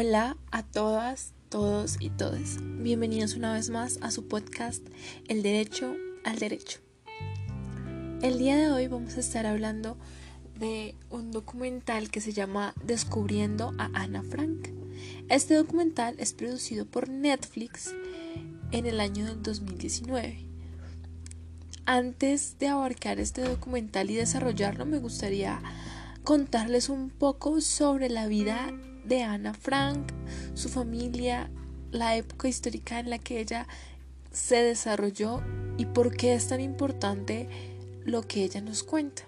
Hola a todas, todos y todes. Bienvenidos una vez más a su podcast El Derecho al Derecho. El día de hoy vamos a estar hablando de un documental que se llama Descubriendo a Ana Frank. Este documental es producido por Netflix en el año del 2019. Antes de abarcar este documental y desarrollarlo, me gustaría contarles un poco sobre la vida de Ana Frank, su familia, la época histórica en la que ella se desarrolló y por qué es tan importante lo que ella nos cuenta.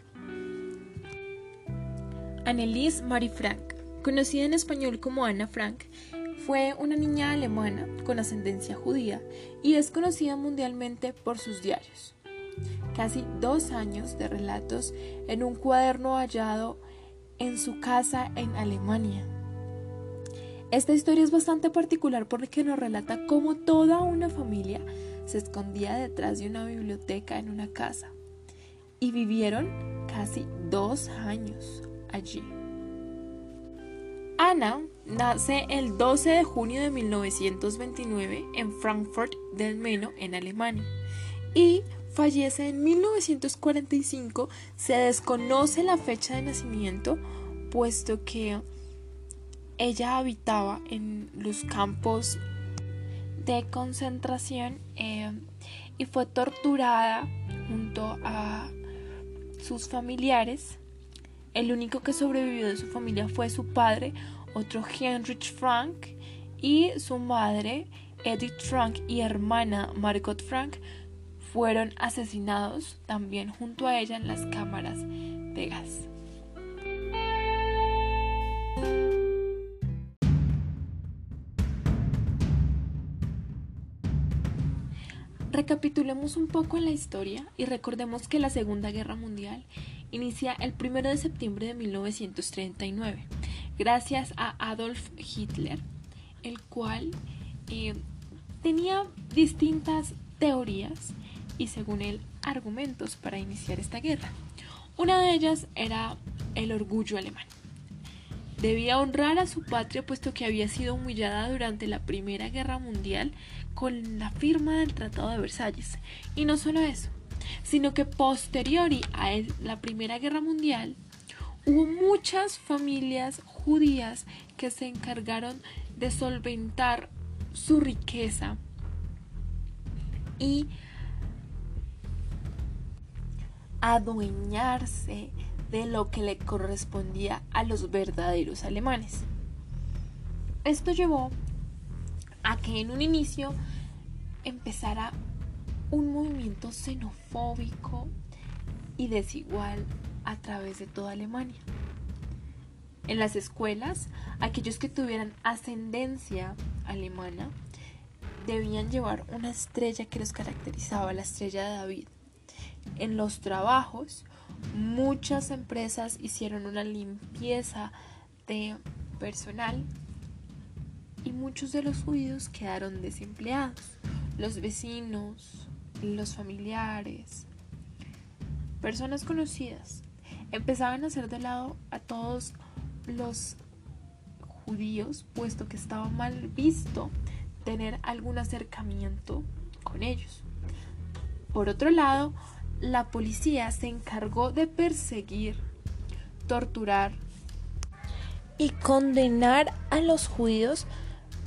Annelise Marie Frank, conocida en español como Ana Frank, fue una niña alemana con ascendencia judía y es conocida mundialmente por sus diarios. Casi dos años de relatos en un cuaderno hallado en su casa en Alemania esta historia es bastante particular porque nos relata cómo toda una familia se escondía detrás de una biblioteca en una casa y vivieron casi dos años allí. Ana nace el 12 de junio de 1929 en Frankfurt del Meno, en Alemania, y fallece en 1945. Se desconoce la fecha de nacimiento, puesto que ella habitaba en los campos de concentración eh, y fue torturada junto a sus familiares. El único que sobrevivió de su familia fue su padre, otro Heinrich Frank, y su madre, Edith Frank, y hermana Margot Frank, fueron asesinados también junto a ella en las cámaras de gas. Recapitulemos un poco en la historia y recordemos que la Segunda Guerra Mundial inicia el 1 de septiembre de 1939, gracias a Adolf Hitler, el cual eh, tenía distintas teorías y según él argumentos para iniciar esta guerra. Una de ellas era el orgullo alemán. Debía honrar a su patria puesto que había sido humillada durante la Primera Guerra Mundial con la firma del Tratado de Versalles. Y no solo eso, sino que posteriori a la Primera Guerra Mundial hubo muchas familias judías que se encargaron de solventar su riqueza y adueñarse de lo que le correspondía a los verdaderos alemanes. Esto llevó a que en un inicio empezara un movimiento xenofóbico y desigual a través de toda Alemania. En las escuelas, aquellos que tuvieran ascendencia alemana debían llevar una estrella que los caracterizaba, la estrella de David. En los trabajos, muchas empresas hicieron una limpieza de personal y muchos de los judíos quedaron desempleados. Los vecinos, los familiares, personas conocidas empezaban a hacer de lado a todos los judíos, puesto que estaba mal visto tener algún acercamiento con ellos. Por otro lado, la policía se encargó de perseguir, torturar y condenar a los judíos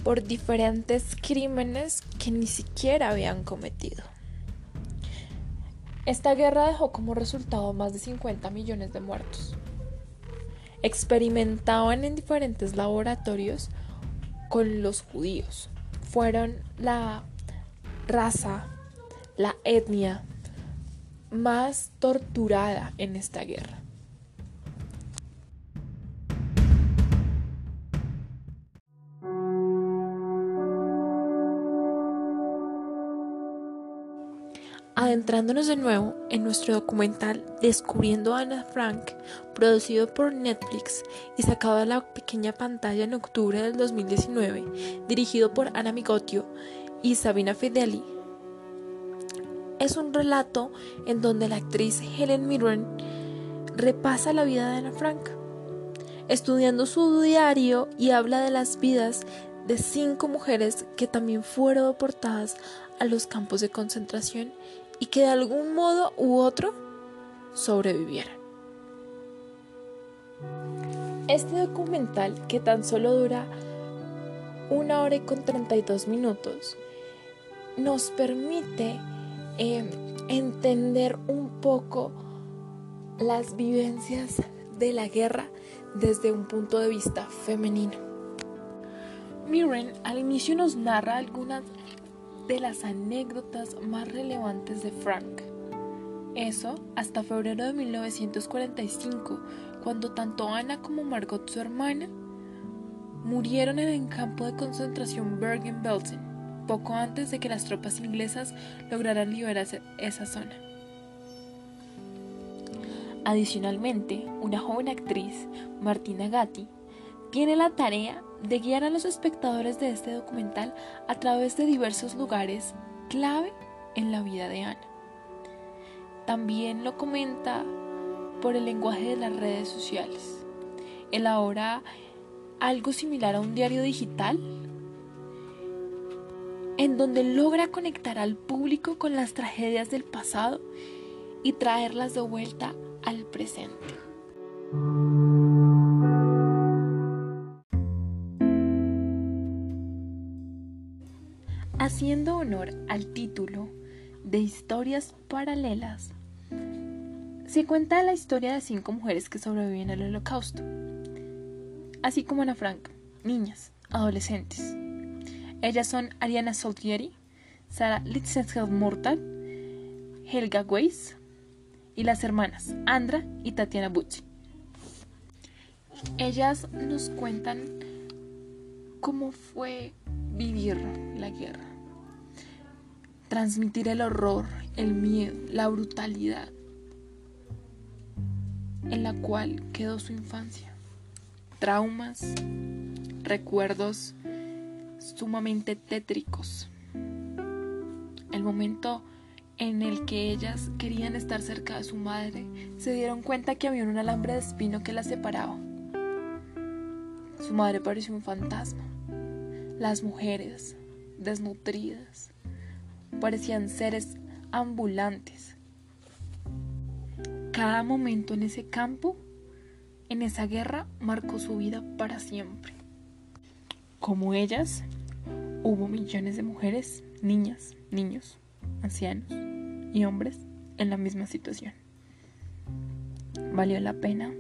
por diferentes crímenes que ni siquiera habían cometido. Esta guerra dejó como resultado más de 50 millones de muertos. Experimentaban en diferentes laboratorios con los judíos. Fueron la raza, la etnia más torturada en esta guerra. Adentrándonos de nuevo en nuestro documental Descubriendo a Ana Frank, producido por Netflix y sacado a la pequeña pantalla en octubre del 2019, dirigido por Ana Migotio y Sabina Fideli, es un relato en donde la actriz Helen Mirren repasa la vida de Ana Frank. estudiando su diario y habla de las vidas de cinco mujeres que también fueron deportadas a los campos de concentración y que de algún modo u otro sobrevivieron. Este documental, que tan solo dura una hora y con 32 minutos, nos permite eh, entender un poco las vivencias de la guerra desde un punto de vista femenino. Mirren al inicio nos narra algunas de las anécdotas más relevantes de Frank. Eso hasta febrero de 1945, cuando tanto Ana como Margot, su hermana, murieron en el campo de concentración Bergen-Belsen, poco antes de que las tropas inglesas lograran liberar esa zona. Adicionalmente, una joven actriz, Martina Gatti, tiene la tarea de guiar a los espectadores de este documental a través de diversos lugares clave en la vida de Ana. También lo comenta por el lenguaje de las redes sociales. Elabora algo similar a un diario digital donde logra conectar al público con las tragedias del pasado y traerlas de vuelta al presente. Haciendo honor al título de Historias Paralelas, se cuenta la historia de cinco mujeres que sobreviven al holocausto, así como Ana Frank, niñas, adolescentes. Ellas son Ariana Soltieri, Sara Litzensfeld-Mortal, Helga Weiss, y las hermanas Andra y Tatiana Bucci. Ellas nos cuentan cómo fue vivir la guerra, transmitir el horror, el miedo, la brutalidad en la cual quedó su infancia, traumas, recuerdos sumamente tétricos. El momento en el que ellas querían estar cerca de su madre, se dieron cuenta que había un alambre de espino que las separaba. Su madre pareció un fantasma. Las mujeres, desnutridas, parecían seres ambulantes. Cada momento en ese campo, en esa guerra, marcó su vida para siempre. Como ellas, hubo millones de mujeres, niñas, niños, ancianos y hombres en la misma situación. ¿Valió la pena?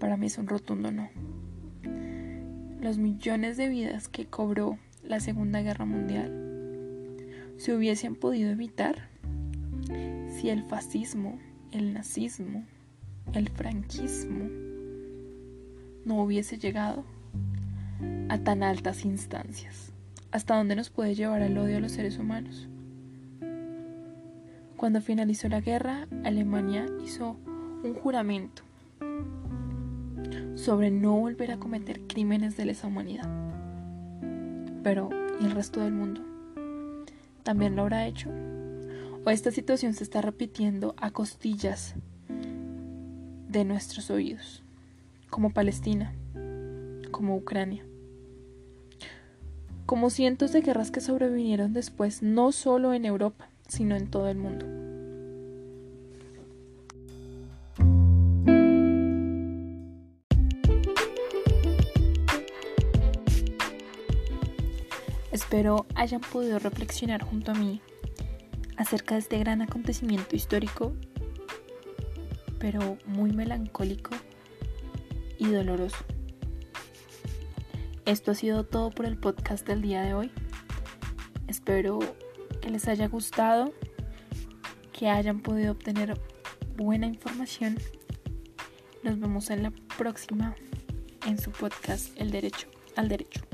Para mí es un rotundo no. Los millones de vidas que cobró la Segunda Guerra Mundial se hubiesen podido evitar si el fascismo, el nazismo, el franquismo no hubiese llegado a tan altas instancias. ¿Hasta dónde nos puede llevar el odio a los seres humanos? Cuando finalizó la guerra, Alemania hizo un juramento sobre no volver a cometer crímenes de lesa humanidad. Pero, ¿y el resto del mundo? ¿También lo habrá hecho? ¿O esta situación se está repitiendo a costillas de nuestros oídos? Como Palestina, como Ucrania como cientos de guerras que sobrevivieron después no solo en Europa, sino en todo el mundo. Espero hayan podido reflexionar junto a mí acerca de este gran acontecimiento histórico, pero muy melancólico y doloroso. Esto ha sido todo por el podcast del día de hoy. Espero que les haya gustado, que hayan podido obtener buena información. Nos vemos en la próxima en su podcast El Derecho al Derecho.